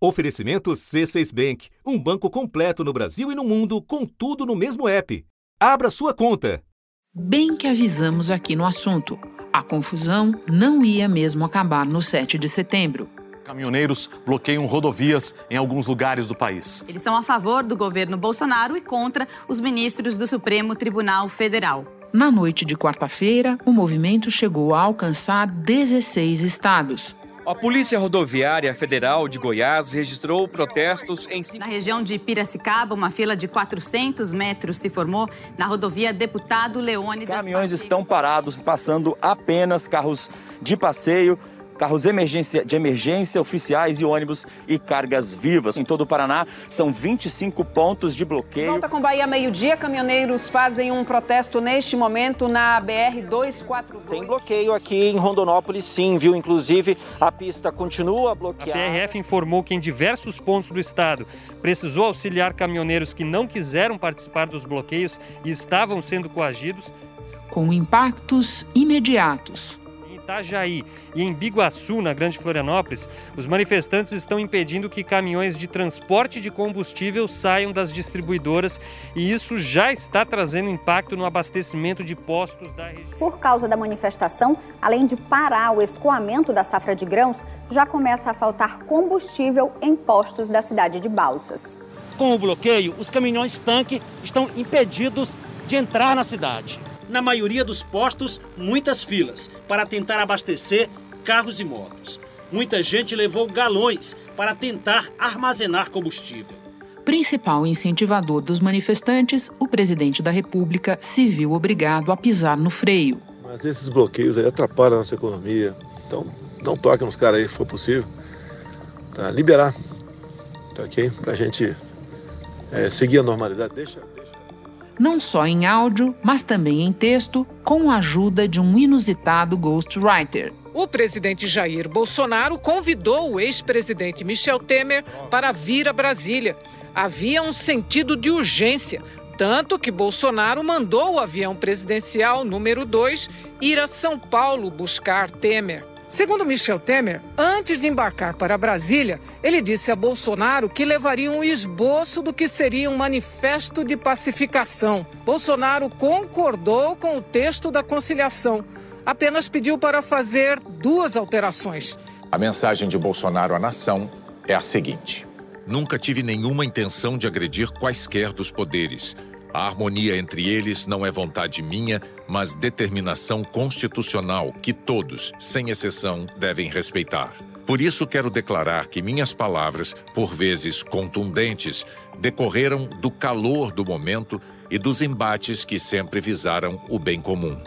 Oferecimento C6 Bank, um banco completo no Brasil e no mundo, com tudo no mesmo app. Abra sua conta. Bem que avisamos aqui no assunto. A confusão não ia mesmo acabar no 7 de setembro. Caminhoneiros bloqueiam rodovias em alguns lugares do país. Eles são a favor do governo Bolsonaro e contra os ministros do Supremo Tribunal Federal. Na noite de quarta-feira, o movimento chegou a alcançar 16 estados. A Polícia Rodoviária Federal de Goiás registrou protestos em. Na região de Piracicaba, uma fila de 400 metros se formou na rodovia Deputado Leônidas. Caminhões estão parados, passando apenas carros de passeio carros emergência, de emergência, oficiais e ônibus e cargas vivas. Em todo o Paraná, são 25 pontos de bloqueio. Volta com Bahia meio-dia, caminhoneiros fazem um protesto neste momento na BR-242. Tem bloqueio aqui em Rondonópolis, sim, viu? Inclusive, a pista continua bloqueada. A PRF informou que em diversos pontos do estado precisou auxiliar caminhoneiros que não quiseram participar dos bloqueios e estavam sendo coagidos. Com impactos imediatos. Itajaí e em Biguaçu, na Grande Florianópolis, os manifestantes estão impedindo que caminhões de transporte de combustível saiam das distribuidoras e isso já está trazendo impacto no abastecimento de postos da região. Por causa da manifestação, além de parar o escoamento da safra de grãos, já começa a faltar combustível em postos da cidade de Balsas. Com o bloqueio, os caminhões tanque estão impedidos de entrar na cidade na maioria dos postos, muitas filas para tentar abastecer carros e motos. Muita gente levou galões para tentar armazenar combustível. Principal incentivador dos manifestantes, o presidente da República se viu obrigado a pisar no freio. Mas esses bloqueios aí atrapalham a nossa economia. Então, não toque nos caras aí, se for possível. Tá? Liberar. Tá ok? Pra gente é, seguir a normalidade. Deixa, não só em áudio, mas também em texto, com a ajuda de um inusitado ghostwriter. O presidente Jair Bolsonaro convidou o ex-presidente Michel Temer para vir a Brasília. Havia um sentido de urgência, tanto que Bolsonaro mandou o avião presidencial número 2 ir a São Paulo buscar Temer. Segundo Michel Temer, antes de embarcar para Brasília, ele disse a Bolsonaro que levaria um esboço do que seria um manifesto de pacificação. Bolsonaro concordou com o texto da conciliação, apenas pediu para fazer duas alterações. A mensagem de Bolsonaro à nação é a seguinte: Nunca tive nenhuma intenção de agredir quaisquer dos poderes. A harmonia entre eles não é vontade minha, mas determinação constitucional que todos, sem exceção, devem respeitar. Por isso quero declarar que minhas palavras, por vezes contundentes, decorreram do calor do momento e dos embates que sempre visaram o bem comum.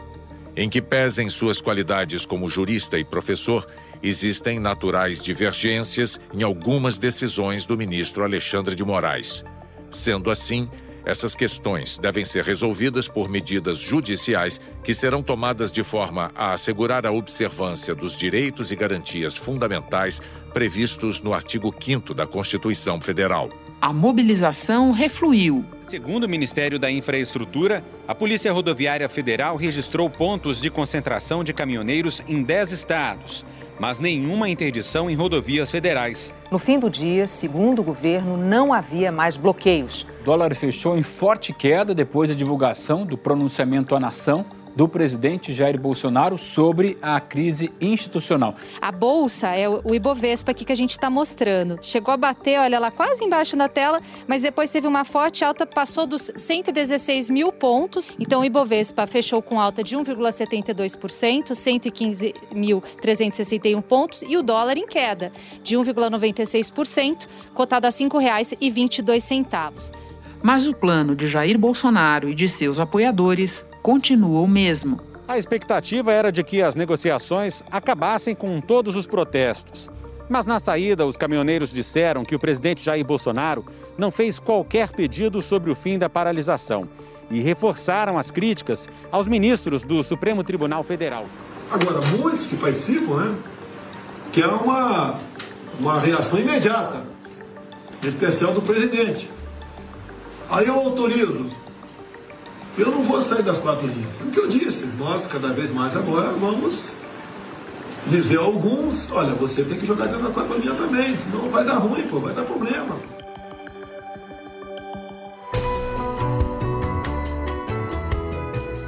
Em que pesem suas qualidades como jurista e professor, existem naturais divergências em algumas decisões do ministro Alexandre de Moraes. Sendo assim, essas questões devem ser resolvidas por medidas judiciais que serão tomadas de forma a assegurar a observância dos direitos e garantias fundamentais previstos no artigo 5 da Constituição Federal. A mobilização refluiu. Segundo o Ministério da Infraestrutura, a Polícia Rodoviária Federal registrou pontos de concentração de caminhoneiros em 10 estados mas nenhuma interdição em rodovias federais. No fim do dia, segundo o governo, não havia mais bloqueios. O dólar fechou em forte queda depois da divulgação do pronunciamento à nação do presidente Jair Bolsonaro sobre a crise institucional. A bolsa é o Ibovespa aqui que a gente está mostrando. Chegou a bater, olha lá, quase embaixo da tela, mas depois teve uma forte alta, passou dos 116 mil pontos. Então o Ibovespa fechou com alta de 1,72%, 115.361 pontos, e o dólar em queda de 1,96%, cotado a R$ 5,22. Mas o plano de Jair Bolsonaro e de seus apoiadores continua o mesmo. A expectativa era de que as negociações acabassem com todos os protestos. Mas na saída, os caminhoneiros disseram que o presidente Jair Bolsonaro não fez qualquer pedido sobre o fim da paralisação e reforçaram as críticas aos ministros do Supremo Tribunal Federal. Agora, muitos que participam, né, que é uma, uma reação imediata, em especial do presidente. Aí eu autorizo eu não vou sair das quatro linhas. O que eu disse, nós cada vez mais agora vamos dizer a alguns, olha, você tem que jogar dentro da quarta linha também, senão vai dar ruim, pô, vai dar problema.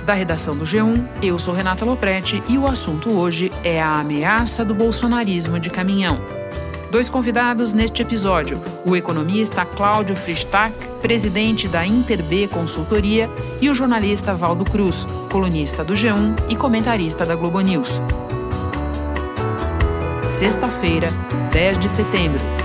Da redação do G1, eu sou Renata Loprete e o assunto hoje é a ameaça do bolsonarismo de caminhão. Dois convidados neste episódio: o economista Cláudio Fristac, presidente da Interb Consultoria, e o jornalista Valdo Cruz, colunista do G1 e comentarista da Globo News. Sexta-feira, 10 de setembro.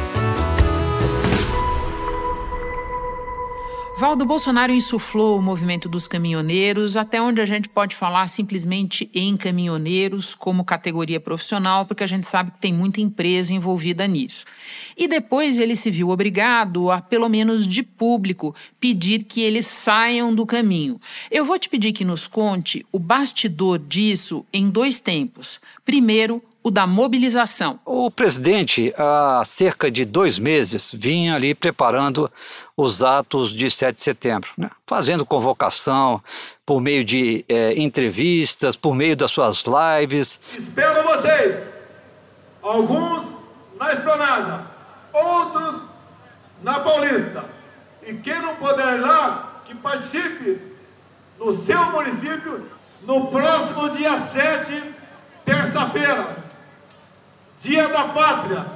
Valdo Bolsonaro insuflou o movimento dos caminhoneiros, até onde a gente pode falar simplesmente em caminhoneiros como categoria profissional, porque a gente sabe que tem muita empresa envolvida nisso. E depois ele se viu obrigado a, pelo menos de público, pedir que eles saiam do caminho. Eu vou te pedir que nos conte o bastidor disso em dois tempos. Primeiro, o da mobilização. O presidente, há cerca de dois meses, vinha ali preparando os atos de 7 de setembro, né? fazendo convocação por meio de é, entrevistas, por meio das suas lives. Espero vocês, alguns na esplanada, outros na Paulista. E quem não puder ir lá, que participe no seu município no próximo dia 7, terça-feira, dia da pátria.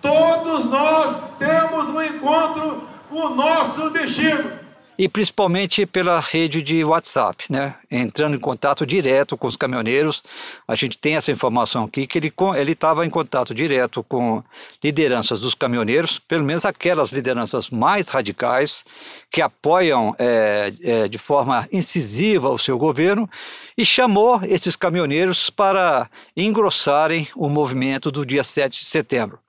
Todos nós temos um encontro o nosso destino. E principalmente pela rede de WhatsApp, né? Entrando em contato direto com os caminhoneiros. A gente tem essa informação aqui que ele estava em contato direto com lideranças dos caminhoneiros, pelo menos aquelas lideranças mais radicais que apoiam é, é, de forma incisiva o seu governo e chamou esses caminhoneiros para engrossarem o movimento do dia 7 de setembro.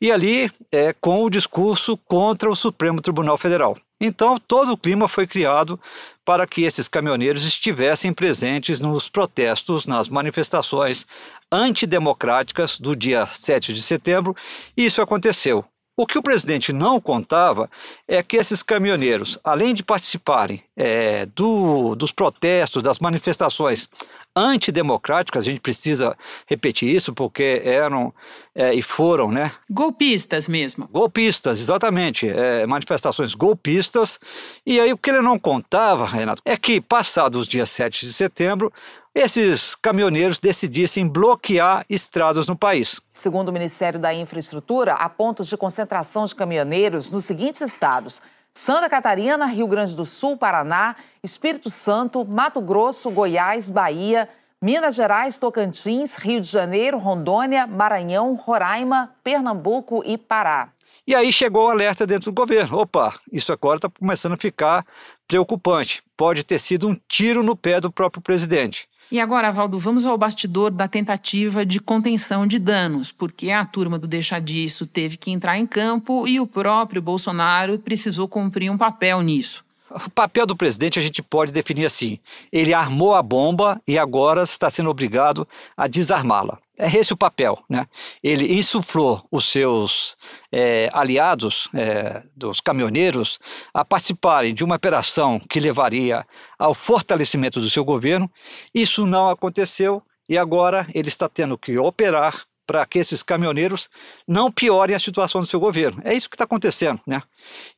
E ali é, com o discurso contra o Supremo Tribunal Federal. Então, todo o clima foi criado para que esses caminhoneiros estivessem presentes nos protestos, nas manifestações antidemocráticas do dia 7 de setembro, e isso aconteceu. O que o presidente não contava é que esses caminhoneiros, além de participarem é, do, dos protestos, das manifestações antidemocráticas, a gente precisa repetir isso porque eram é, e foram, né? Golpistas mesmo. Golpistas, exatamente. É, manifestações golpistas. E aí o que ele não contava, Renato, é que passados os dias 7 de setembro, esses caminhoneiros decidissem bloquear estradas no país. Segundo o Ministério da Infraestrutura, há pontos de concentração de caminhoneiros nos seguintes estados: Santa Catarina, Rio Grande do Sul, Paraná, Espírito Santo, Mato Grosso, Goiás, Bahia, Minas Gerais, Tocantins, Rio de Janeiro, Rondônia, Maranhão, Roraima, Pernambuco e Pará. E aí chegou o alerta dentro do governo. Opa, isso agora está começando a ficar preocupante. Pode ter sido um tiro no pé do próprio presidente. E agora, Valdo, vamos ao bastidor da tentativa de contenção de danos, porque a turma do Deixa Disso teve que entrar em campo e o próprio Bolsonaro precisou cumprir um papel nisso. O papel do presidente a gente pode definir assim: ele armou a bomba e agora está sendo obrigado a desarmá-la. É esse o papel, né? Ele insuflou os seus é, aliados, é, dos caminhoneiros, a participarem de uma operação que levaria ao fortalecimento do seu governo. Isso não aconteceu e agora ele está tendo que operar para que esses caminhoneiros não piorem a situação do seu governo. É isso que está acontecendo, né?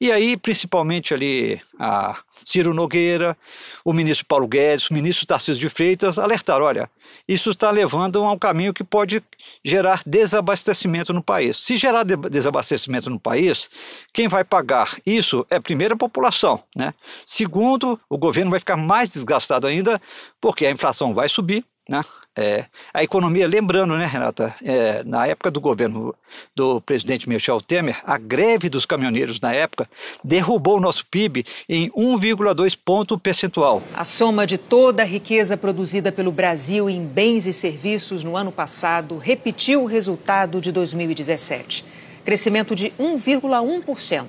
E aí, principalmente ali, a Ciro Nogueira, o ministro Paulo Guedes, o ministro Tarcísio de Freitas alertaram, olha, isso está levando a um caminho que pode gerar desabastecimento no país. Se gerar desabastecimento no país, quem vai pagar isso é primeiro a população, né? Segundo, o governo vai ficar mais desgastado ainda, porque a inflação vai subir, né? É, a economia, lembrando, né, Renata, é, na época do governo do presidente Michel Temer, a greve dos caminhoneiros na época derrubou o nosso PIB em 1,2 ponto percentual. A soma de toda a riqueza produzida pelo Brasil em bens e serviços no ano passado repetiu o resultado de 2017, crescimento de 1,1%.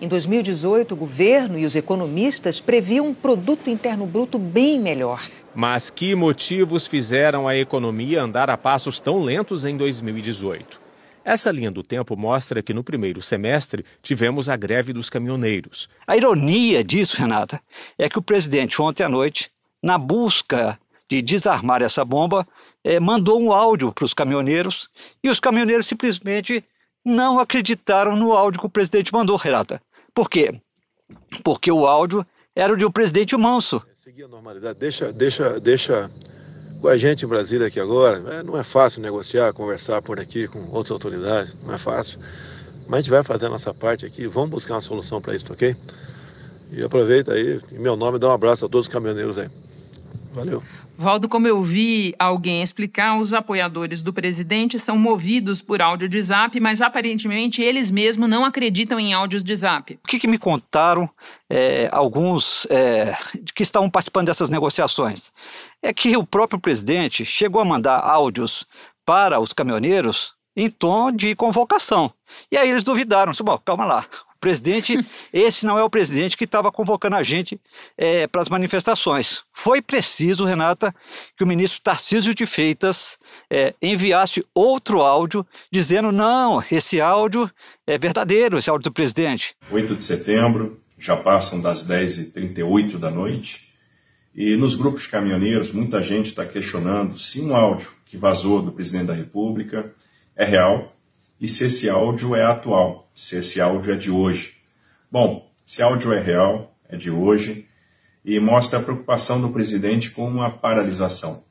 Em 2018, o governo e os economistas previam um produto interno bruto bem melhor. Mas que motivos fizeram a economia andar a passos tão lentos em 2018? Essa linha do tempo mostra que no primeiro semestre tivemos a greve dos caminhoneiros. A ironia disso, Renata, é que o presidente ontem à noite, na busca de desarmar essa bomba, é, mandou um áudio para os caminhoneiros e os caminhoneiros simplesmente não acreditaram no áudio que o presidente mandou, Renata. Por quê? Porque o áudio era o de um presidente manso. Seguir a normalidade, deixa, deixa, deixa com a gente em Brasília aqui agora. É, não é fácil negociar, conversar por aqui com outras autoridades, não é fácil. Mas a gente vai fazer a nossa parte aqui, vamos buscar uma solução para isso, ok? E aproveita aí, em meu nome, dá um abraço a todos os caminhoneiros aí. Valeu. Valdo, como eu vi alguém explicar, os apoiadores do presidente são movidos por áudio de zap, mas aparentemente eles mesmos não acreditam em áudios de zap. O que, que me contaram é, alguns é, que estavam participando dessas negociações? É que o próprio presidente chegou a mandar áudios para os caminhoneiros em tom de convocação. E aí eles duvidaram, bom, calma lá, presidente, esse não é o presidente que estava convocando a gente é, para as manifestações. Foi preciso, Renata, que o ministro Tarcísio de Freitas é, enviasse outro áudio dizendo: não, esse áudio é verdadeiro, esse áudio do presidente. 8 de setembro, já passam das 10h38 da noite, e nos grupos caminhoneiros, muita gente está questionando se um áudio que vazou do presidente da República é real e se esse áudio é atual, se esse áudio é de hoje. Bom, esse áudio é real, é de hoje e mostra a preocupação do presidente com a paralisação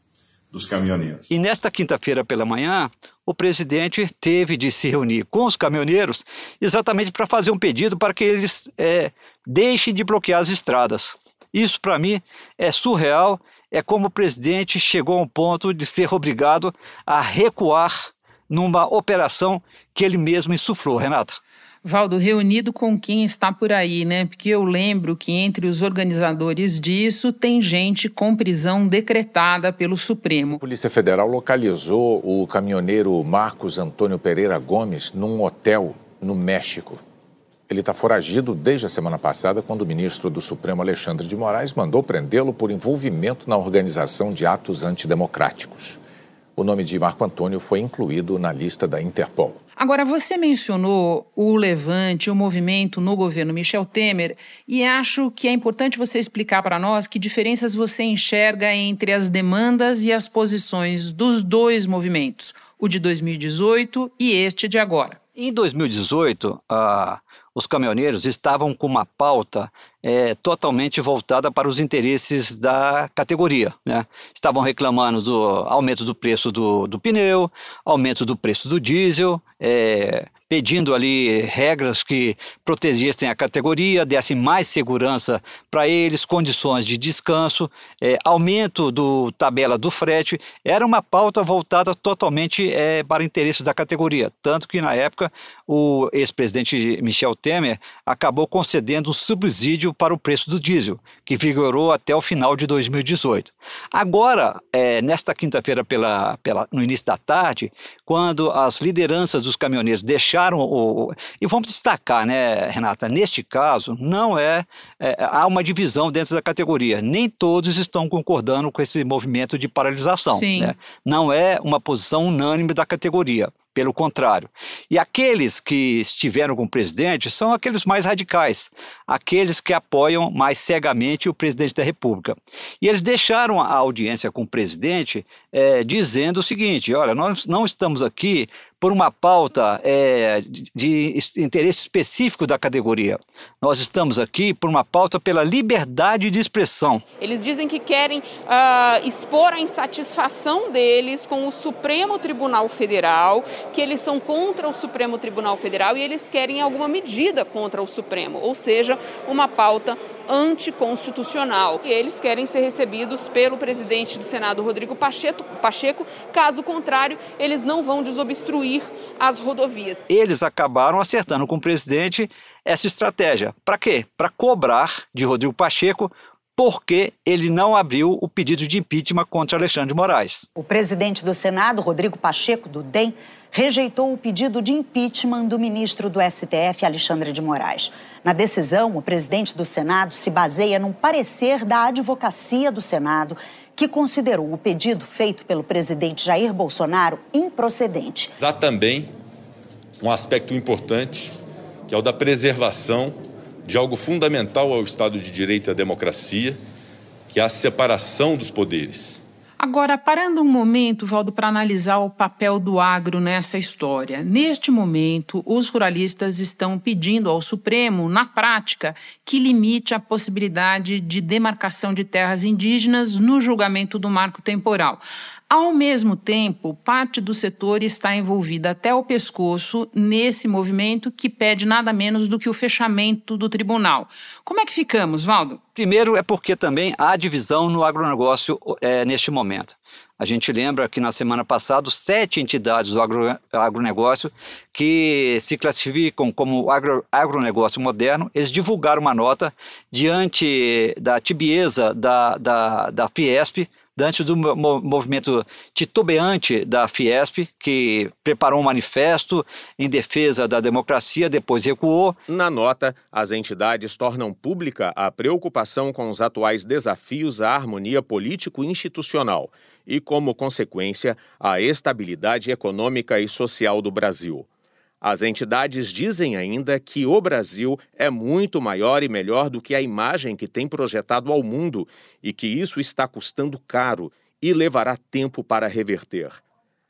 dos caminhoneiros. E nesta quinta-feira pela manhã, o presidente teve de se reunir com os caminhoneiros exatamente para fazer um pedido para que eles é, deixem de bloquear as estradas. Isso, para mim, é surreal. É como o presidente chegou a um ponto de ser obrigado a recuar numa operação que ele mesmo insuflou, Renata. Valdo, reunido com quem está por aí, né? Porque eu lembro que entre os organizadores disso tem gente com prisão decretada pelo Supremo. A Polícia Federal localizou o caminhoneiro Marcos Antônio Pereira Gomes num hotel no México. Ele está foragido desde a semana passada, quando o ministro do Supremo Alexandre de Moraes mandou prendê-lo por envolvimento na organização de atos antidemocráticos o nome de Marco Antônio foi incluído na lista da Interpol. Agora, você mencionou o levante, o movimento no governo Michel Temer, e acho que é importante você explicar para nós que diferenças você enxerga entre as demandas e as posições dos dois movimentos, o de 2018 e este de agora. Em 2018, a os caminhoneiros estavam com uma pauta é, totalmente voltada para os interesses da categoria. Né? Estavam reclamando do aumento do preço do, do pneu, aumento do preço do diesel, é, pedindo ali regras que protegessem a categoria, dessem mais segurança para eles, condições de descanso, é, aumento do tabela do frete. Era uma pauta voltada totalmente é, para interesses da categoria. Tanto que, na época, o ex-presidente Michel Temer acabou concedendo um subsídio para o preço do diesel, que vigorou até o final de 2018. Agora, é, nesta quinta-feira, pela, pela, no início da tarde, quando as lideranças dos caminhoneiros deixaram o. E vamos destacar, né, Renata? Neste caso, não é, é. Há uma divisão dentro da categoria. Nem todos estão concordando com esse movimento de paralisação. Né? Não é uma posição unânime da categoria. Pelo contrário. E aqueles que estiveram com o presidente são aqueles mais radicais, aqueles que apoiam mais cegamente o presidente da República. E eles deixaram a audiência com o presidente é, dizendo o seguinte: olha, nós não estamos aqui por uma pauta é, de interesse específico da categoria. Nós estamos aqui por uma pauta pela liberdade de expressão. Eles dizem que querem uh, expor a insatisfação deles com o Supremo Tribunal Federal, que eles são contra o Supremo Tribunal Federal e eles querem alguma medida contra o Supremo, ou seja, uma pauta anticonstitucional. E eles querem ser recebidos pelo presidente do Senado, Rodrigo Pacheco, Pacheco. Caso contrário, eles não vão desobstruir as rodovias. Eles acabaram acertando com o presidente essa estratégia. Para quê? Para cobrar de Rodrigo Pacheco porque ele não abriu o pedido de impeachment contra Alexandre de Moraes. O presidente do Senado, Rodrigo Pacheco, do DEM, rejeitou o pedido de impeachment do ministro do STF, Alexandre de Moraes. Na decisão, o presidente do Senado se baseia num parecer da advocacia do Senado que considerou o pedido feito pelo presidente Jair Bolsonaro improcedente. Há também um aspecto importante, que é o da preservação de algo fundamental ao Estado de Direito e à democracia, que é a separação dos poderes. Agora, parando um momento, Valdo, para analisar o papel do agro nessa história. Neste momento, os ruralistas estão pedindo ao Supremo, na prática, que limite a possibilidade de demarcação de terras indígenas no julgamento do marco temporal. Ao mesmo tempo, parte do setor está envolvida até o pescoço nesse movimento que pede nada menos do que o fechamento do tribunal. Como é que ficamos, Valdo? Primeiro é porque também há divisão no agronegócio é, neste momento. A gente lembra que na semana passada, sete entidades do agro, agronegócio que se classificam como agro, agronegócio moderno, eles divulgaram uma nota diante da tibieza da, da, da Fiesp, antes do movimento titubeante da Fiesp, que preparou um manifesto em defesa da democracia, depois recuou. Na nota, as entidades tornam pública a preocupação com os atuais desafios à harmonia político-institucional e, como consequência, à estabilidade econômica e social do Brasil. As entidades dizem ainda que o Brasil é muito maior e melhor do que a imagem que tem projetado ao mundo e que isso está custando caro e levará tempo para reverter.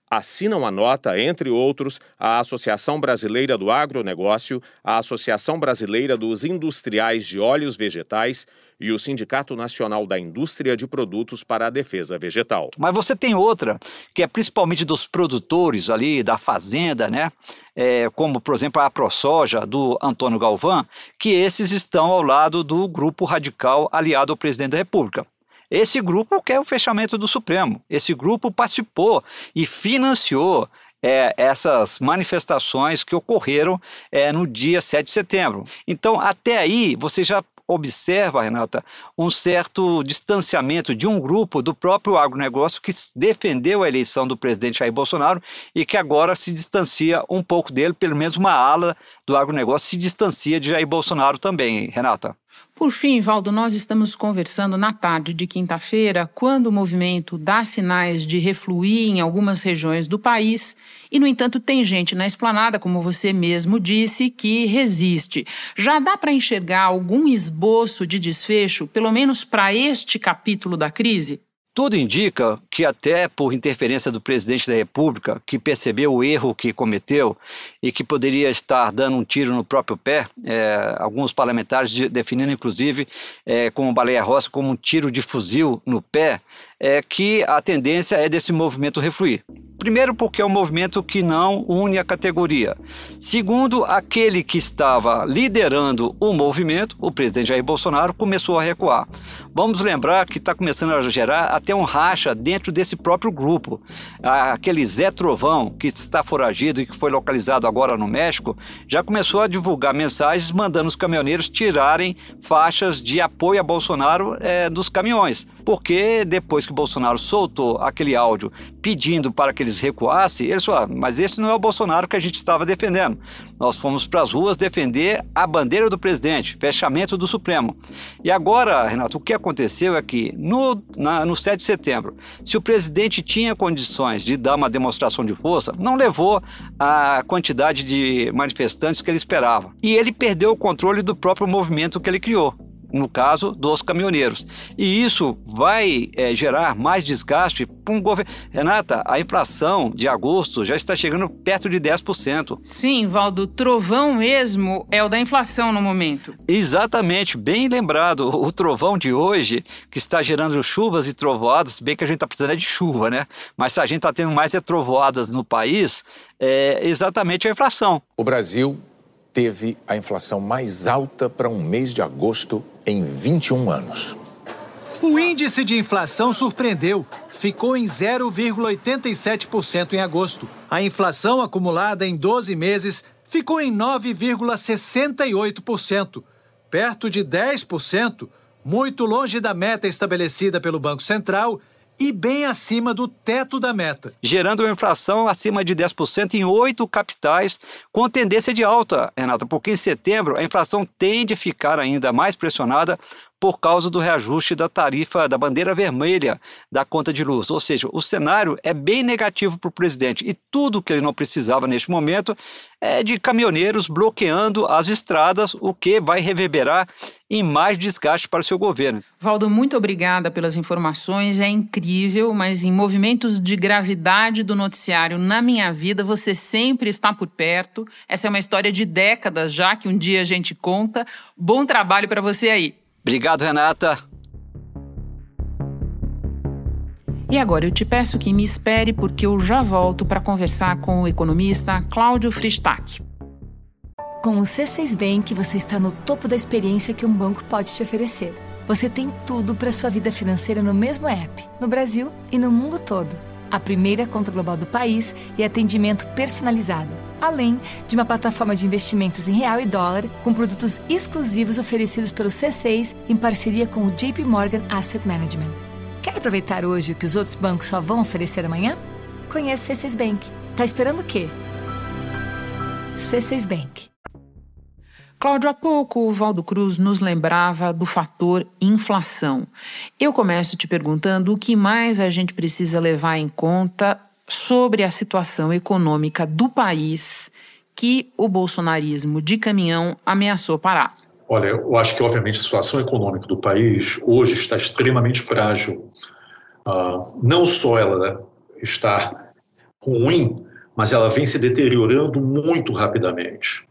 Assinam a nota, entre outros, a Associação Brasileira do Agronegócio, a Associação Brasileira dos Industriais de Óleos Vegetais e o Sindicato Nacional da Indústria de Produtos para a Defesa Vegetal. Mas você tem outra, que é principalmente dos produtores ali da fazenda, né? É, como, por exemplo, a ProSoja, do Antônio Galvão, que esses estão ao lado do grupo radical aliado ao presidente da República. Esse grupo quer o fechamento do Supremo. Esse grupo participou e financiou é, essas manifestações que ocorreram é, no dia 7 de setembro. Então, até aí, você já observa, Renata, um certo distanciamento de um grupo do próprio agronegócio que defendeu a eleição do presidente Jair Bolsonaro e que agora se distancia um pouco dele, pelo menos uma ala do agronegócio se distancia de Jair Bolsonaro também, Renata. Por fim, Valdo, nós estamos conversando na tarde de quinta-feira, quando o movimento dá sinais de refluir em algumas regiões do país, e, no entanto, tem gente na esplanada, como você mesmo disse, que resiste. Já dá para enxergar algum esboço de desfecho, pelo menos para este capítulo da crise? Tudo indica que, até por interferência do presidente da República, que percebeu o erro que cometeu e que poderia estar dando um tiro no próprio pé, é, alguns parlamentares definindo, inclusive, é, como Baleia Roça, como um tiro de fuzil no pé, é que a tendência é desse movimento refluir. Primeiro, porque é um movimento que não une a categoria. Segundo, aquele que estava liderando o movimento, o presidente Jair Bolsonaro, começou a recuar. Vamos lembrar que está começando a gerar até um racha dentro desse próprio grupo. Aquele Zé Trovão, que está foragido e que foi localizado agora no México, já começou a divulgar mensagens mandando os caminhoneiros tirarem faixas de apoio a Bolsonaro é, dos caminhões porque depois que Bolsonaro soltou aquele áudio pedindo para que eles recuassem, eles falaram: mas esse não é o Bolsonaro que a gente estava defendendo. Nós fomos para as ruas defender a bandeira do presidente, fechamento do Supremo. E agora, Renato, o que aconteceu é que no, na, no 7 de setembro, se o presidente tinha condições de dar uma demonstração de força, não levou a quantidade de manifestantes que ele esperava. E ele perdeu o controle do próprio movimento que ele criou no caso dos caminhoneiros. E isso vai é, gerar mais desgaste para um governo. Renata, a inflação de agosto já está chegando perto de 10%. Sim, Valdo, trovão mesmo é o da inflação no momento. Exatamente, bem lembrado. O trovão de hoje, que está gerando chuvas e trovoadas, bem que a gente está precisando de chuva, né? Mas se a gente está tendo mais é trovoadas no país, é exatamente a inflação. O Brasil teve a inflação mais alta para um mês de agosto em 21 anos. O índice de inflação surpreendeu. Ficou em 0,87% em agosto. A inflação acumulada em 12 meses ficou em 9,68%, perto de 10%, muito longe da meta estabelecida pelo Banco Central e bem acima do teto da meta. Gerando uma inflação acima de 10% em oito capitais, com tendência de alta, Renata, porque em setembro a inflação tende a ficar ainda mais pressionada por causa do reajuste da tarifa da bandeira vermelha da conta de luz. Ou seja, o cenário é bem negativo para o presidente e tudo que ele não precisava neste momento é de caminhoneiros bloqueando as estradas, o que vai reverberar em mais desgaste para o seu governo. Valdo, muito obrigada pelas informações. É incrível, mas em movimentos de gravidade do noticiário na minha vida, você sempre está por perto. Essa é uma história de décadas já que um dia a gente conta. Bom trabalho para você aí. Obrigado, Renata. E agora eu te peço que me espere porque eu já volto para conversar com o economista Cláudio Fristac. Com o C6 Bank, você está no topo da experiência que um banco pode te oferecer. Você tem tudo para sua vida financeira no mesmo app, no Brasil e no mundo todo. A primeira conta global do país e atendimento personalizado, além de uma plataforma de investimentos em real e dólar com produtos exclusivos oferecidos pelo C6 em parceria com o JP Morgan Asset Management. Quer aproveitar hoje o que os outros bancos só vão oferecer amanhã? Conheça o C6 Bank. Tá esperando o quê? C6 Bank. Cláudio, há pouco o Valdo Cruz nos lembrava do fator inflação. Eu começo te perguntando o que mais a gente precisa levar em conta sobre a situação econômica do país que o bolsonarismo de caminhão ameaçou parar. Olha, eu acho que, obviamente, a situação econômica do país hoje está extremamente frágil. Uh, não só ela está ruim, mas ela vem se deteriorando muito rapidamente.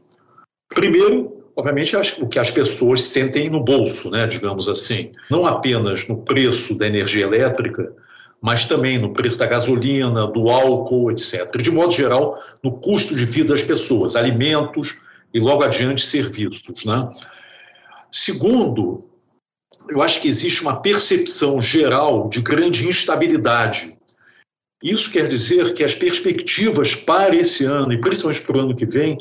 Primeiro, obviamente, o que as pessoas sentem no bolso, né, digamos assim. Não apenas no preço da energia elétrica, mas também no preço da gasolina, do álcool, etc. De modo geral, no custo de vida das pessoas, alimentos e logo adiante serviços. Né? Segundo, eu acho que existe uma percepção geral de grande instabilidade. Isso quer dizer que as perspectivas para esse ano, e principalmente para o ano que vem,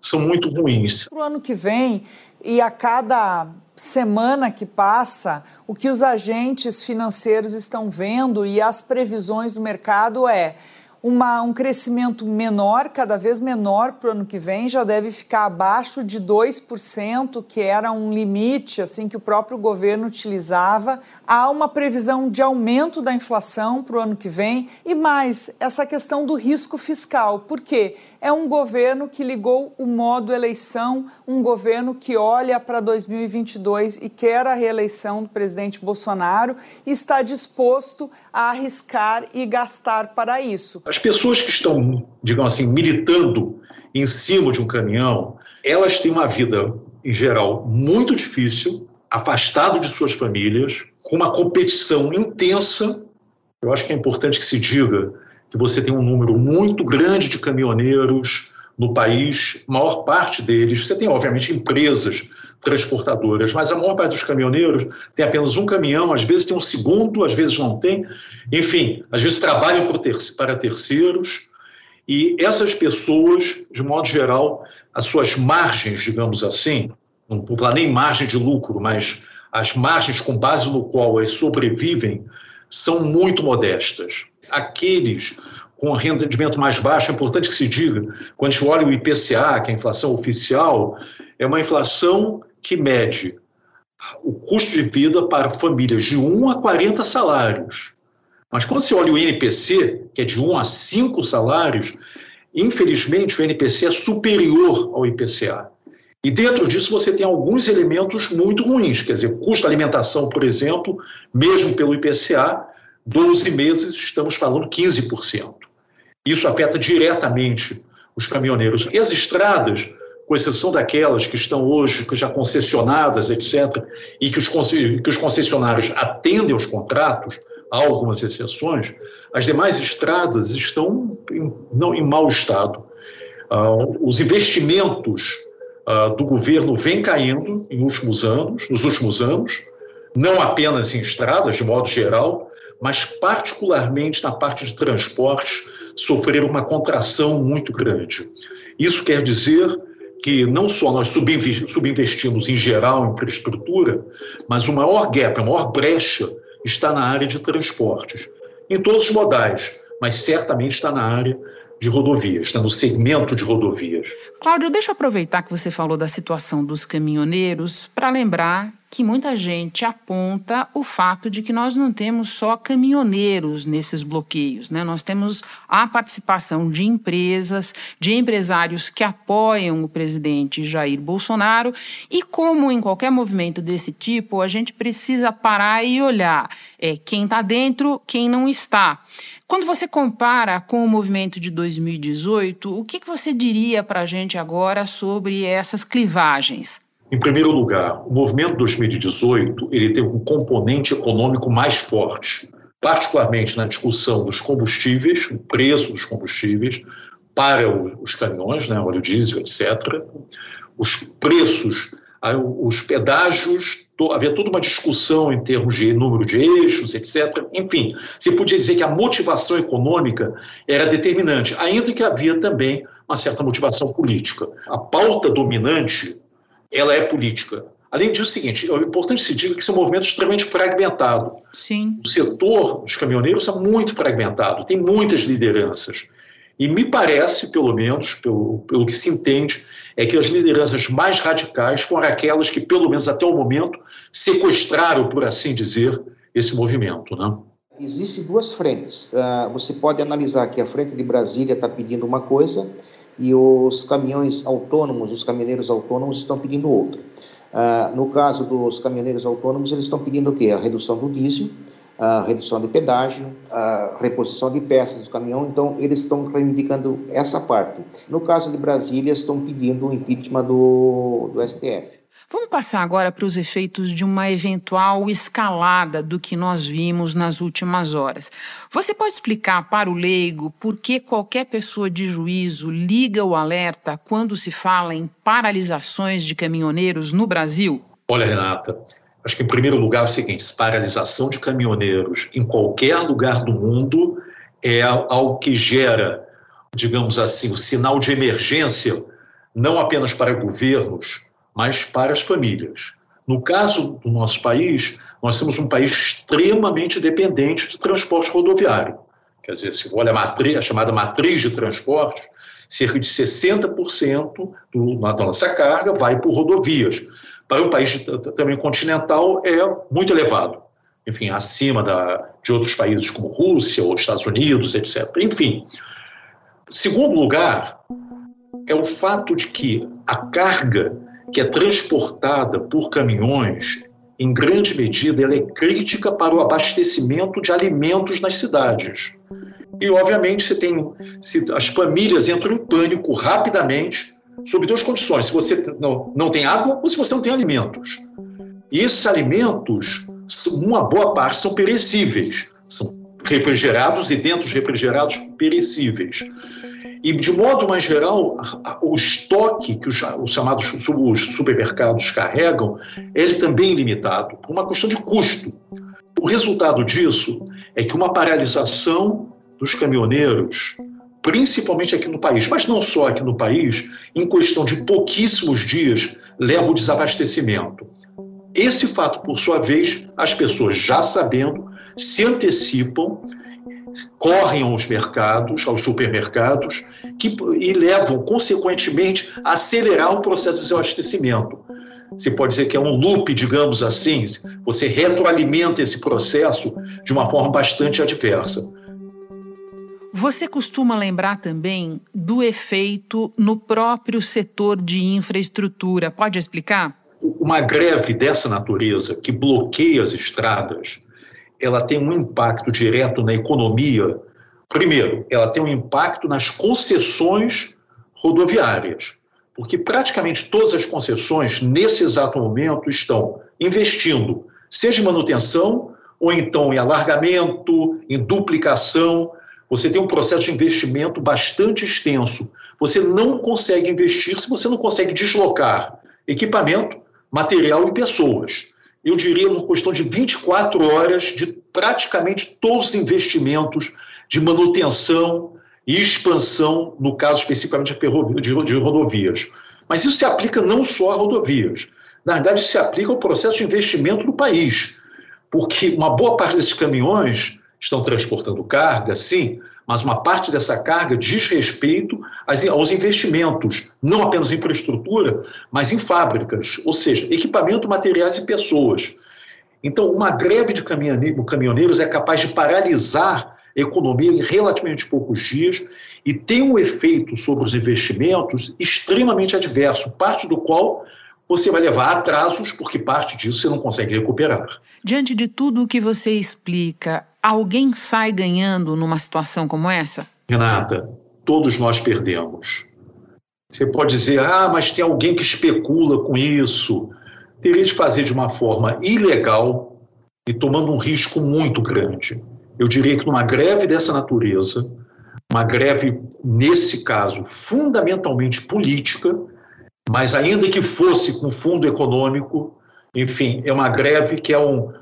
são muito ruins. Para o ano que vem, e a cada semana que passa, o que os agentes financeiros estão vendo e as previsões do mercado é uma, um crescimento menor, cada vez menor para o ano que vem, já deve ficar abaixo de 2%, que era um limite assim que o próprio governo utilizava. Há uma previsão de aumento da inflação para o ano que vem e mais essa questão do risco fiscal. Por quê? É um governo que ligou o modo eleição, um governo que olha para 2022 e quer a reeleição do presidente Bolsonaro e está disposto a arriscar e gastar para isso. As pessoas que estão, digamos assim, militando em cima de um caminhão, elas têm uma vida, em geral, muito difícil, afastado de suas famílias, com uma competição intensa. Eu acho que é importante que se diga que você tem um número muito grande de caminhoneiros no país, maior parte deles, você tem, obviamente, empresas transportadoras, mas a maior parte dos caminhoneiros tem apenas um caminhão, às vezes tem um segundo, às vezes não tem, enfim, às vezes trabalham para terceiros, e essas pessoas, de modo geral, as suas margens, digamos assim, não vou falar nem margem de lucro, mas as margens com base no qual eles sobrevivem, são muito modestas aqueles com rendimento mais baixo, é importante que se diga, quando a gente olha o IPCA, que é a inflação oficial, é uma inflação que mede o custo de vida para famílias de 1 a 40 salários. Mas quando você olha o NPC, que é de 1 a 5 salários, infelizmente o NPC é superior ao IPCA. E dentro disso você tem alguns elementos muito ruins, quer dizer, custo de alimentação, por exemplo, mesmo pelo IPCA, 12 meses, estamos falando 15%. Isso afeta diretamente os caminhoneiros. E as estradas, com exceção daquelas que estão hoje já concessionadas, etc., e que os, que os concessionários atendem aos contratos, há algumas exceções, as demais estradas estão em, não, em mau estado. Uh, os investimentos uh, do governo vêm caindo em últimos anos, nos últimos anos, não apenas em estradas, de modo geral, mas particularmente na parte de transportes, sofreram uma contração muito grande. Isso quer dizer que não só nós subinvestimos em geral em infraestrutura, mas o maior gap, a maior brecha está na área de transportes, em todos os modais, mas certamente está na área de rodovias, está no segmento de rodovias. Cláudio, deixa eu aproveitar que você falou da situação dos caminhoneiros para lembrar que muita gente aponta o fato de que nós não temos só caminhoneiros nesses bloqueios, né? Nós temos a participação de empresas, de empresários que apoiam o presidente Jair Bolsonaro e como em qualquer movimento desse tipo, a gente precisa parar e olhar é, quem está dentro, quem não está. Quando você compara com o movimento de 2018, o que, que você diria para a gente agora sobre essas clivagens? Em primeiro lugar, o movimento 2018 ele tem um componente econômico mais forte, particularmente na discussão dos combustíveis, o preço dos combustíveis para os caminhões, né, óleo diesel, etc. Os preços, os pedágios, havia toda uma discussão em termos de número de eixos, etc. Enfim, se podia dizer que a motivação econômica era determinante, ainda que havia também uma certa motivação política. A pauta dominante ela é política. Além disso, é o seguinte, é importante se diga que esse é um movimento extremamente fragmentado. Sim. O setor dos caminhoneiros é muito fragmentado, tem muitas lideranças. E me parece, pelo menos, pelo, pelo que se entende, é que as lideranças mais radicais foram aquelas que, pelo menos até o momento, sequestraram, por assim dizer, esse movimento. Né? Existem duas frentes. Uh, você pode analisar que a frente de Brasília está pedindo uma coisa e os caminhões autônomos, os caminhoneiros autônomos estão pedindo outra. Ah, no caso dos caminhoneiros autônomos, eles estão pedindo o quê? A redução do diesel, a redução de pedágio, a reposição de peças do caminhão, então eles estão reivindicando essa parte. No caso de Brasília, estão pedindo o impeachment do, do STF. Vamos passar agora para os efeitos de uma eventual escalada do que nós vimos nas últimas horas. Você pode explicar para o leigo por que qualquer pessoa de juízo liga o alerta quando se fala em paralisações de caminhoneiros no Brasil? Olha, Renata, acho que em primeiro lugar é o seguinte: paralisação de caminhoneiros em qualquer lugar do mundo é algo que gera, digamos assim, o sinal de emergência, não apenas para governos mas para as famílias. No caso do nosso país, nós temos um país extremamente dependente de transporte rodoviário. Quer dizer, se olha a, matriz, a chamada matriz de transporte, cerca de 60% do, da nossa carga vai por rodovias. Para um país também continental, é muito elevado. Enfim, acima da, de outros países como Rússia ou Estados Unidos, etc. Enfim, segundo lugar, é o fato de que a carga que é transportada por caminhões, em grande medida, ela é crítica para o abastecimento de alimentos nas cidades. E, obviamente, você tem, se, as famílias entram em pânico rapidamente sob duas condições: se você não, não tem água ou se você não tem alimentos. E esses alimentos, uma boa parte são perecíveis, são refrigerados e dentro de refrigerados perecíveis. E, de modo mais geral, o estoque que os, os chamados os supermercados carregam, ele também é limitado, por uma questão de custo. O resultado disso é que uma paralisação dos caminhoneiros, principalmente aqui no país, mas não só aqui no país, em questão de pouquíssimos dias, leva ao desabastecimento. Esse fato, por sua vez, as pessoas já sabendo, se antecipam correm aos mercados, aos supermercados, que, e levam, consequentemente, a acelerar o processo de desabastecimento. Você pode dizer que é um loop, digamos assim, você retroalimenta esse processo de uma forma bastante adversa. Você costuma lembrar também do efeito no próprio setor de infraestrutura. Pode explicar? Uma greve dessa natureza, que bloqueia as estradas, ela tem um impacto direto na economia. Primeiro, ela tem um impacto nas concessões rodoviárias, porque praticamente todas as concessões, nesse exato momento, estão investindo, seja em manutenção ou então em alargamento, em duplicação. Você tem um processo de investimento bastante extenso. Você não consegue investir se você não consegue deslocar equipamento, material e pessoas eu diria, uma questão de 24 horas de praticamente todos os investimentos de manutenção e expansão, no caso especificamente de rodovias. Mas isso se aplica não só a rodovias. Na verdade, se aplica ao processo de investimento no país, porque uma boa parte desses caminhões estão transportando carga, sim, mas uma parte dessa carga diz respeito aos investimentos, não apenas em infraestrutura, mas em fábricas, ou seja, equipamento, materiais e pessoas. Então, uma greve de caminhoneiros é capaz de paralisar a economia em relativamente poucos dias e tem um efeito sobre os investimentos extremamente adverso, parte do qual você vai levar atrasos, porque parte disso você não consegue recuperar. Diante de tudo o que você explica, alguém sai ganhando numa situação como essa? Renata, todos nós perdemos. Você pode dizer, ah, mas tem alguém que especula com isso. Teria de fazer de uma forma ilegal e tomando um risco muito grande. Eu diria que numa greve dessa natureza, uma greve, nesse caso, fundamentalmente política, mas ainda que fosse com fundo econômico, enfim, é uma greve que é um,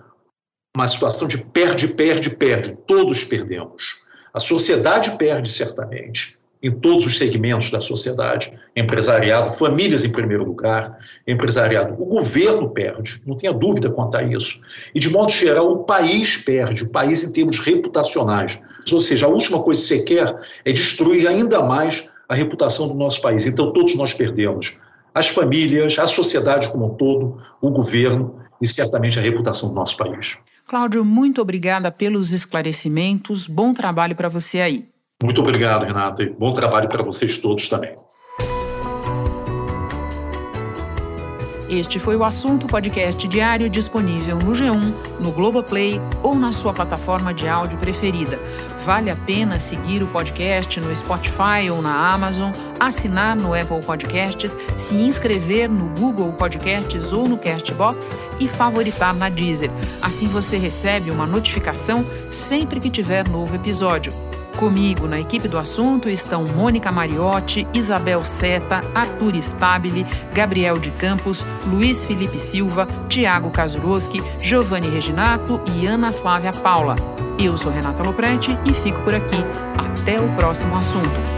uma situação de perde, perde, perde. Todos perdemos. A sociedade perde, certamente, em todos os segmentos da sociedade, empresariado, famílias em primeiro lugar, empresariado. O governo perde, não tenha dúvida quanto a isso. E, de modo geral, o país perde, o país em termos reputacionais. Ou seja, a última coisa que você quer é destruir ainda mais a reputação do nosso país. Então, todos nós perdemos. As famílias, a sociedade como um todo, o governo e certamente a reputação do nosso país. Cláudio, muito obrigada pelos esclarecimentos. Bom trabalho para você aí. Muito obrigado, Renata, e bom trabalho para vocês todos também. Este foi o assunto podcast diário disponível no G1, no Globoplay ou na sua plataforma de áudio preferida. Vale a pena seguir o podcast no Spotify ou na Amazon, assinar no Apple Podcasts, se inscrever no Google Podcasts ou no Castbox e favoritar na Deezer. Assim você recebe uma notificação sempre que tiver novo episódio. Comigo na equipe do assunto estão Mônica Mariotti, Isabel Seta, Arthur Stabile, Gabriel de Campos, Luiz Felipe Silva, Tiago Kazuroski, Giovanni Reginato e Ana Flávia Paula. Eu sou Renata Loprete e fico por aqui. Até o próximo assunto.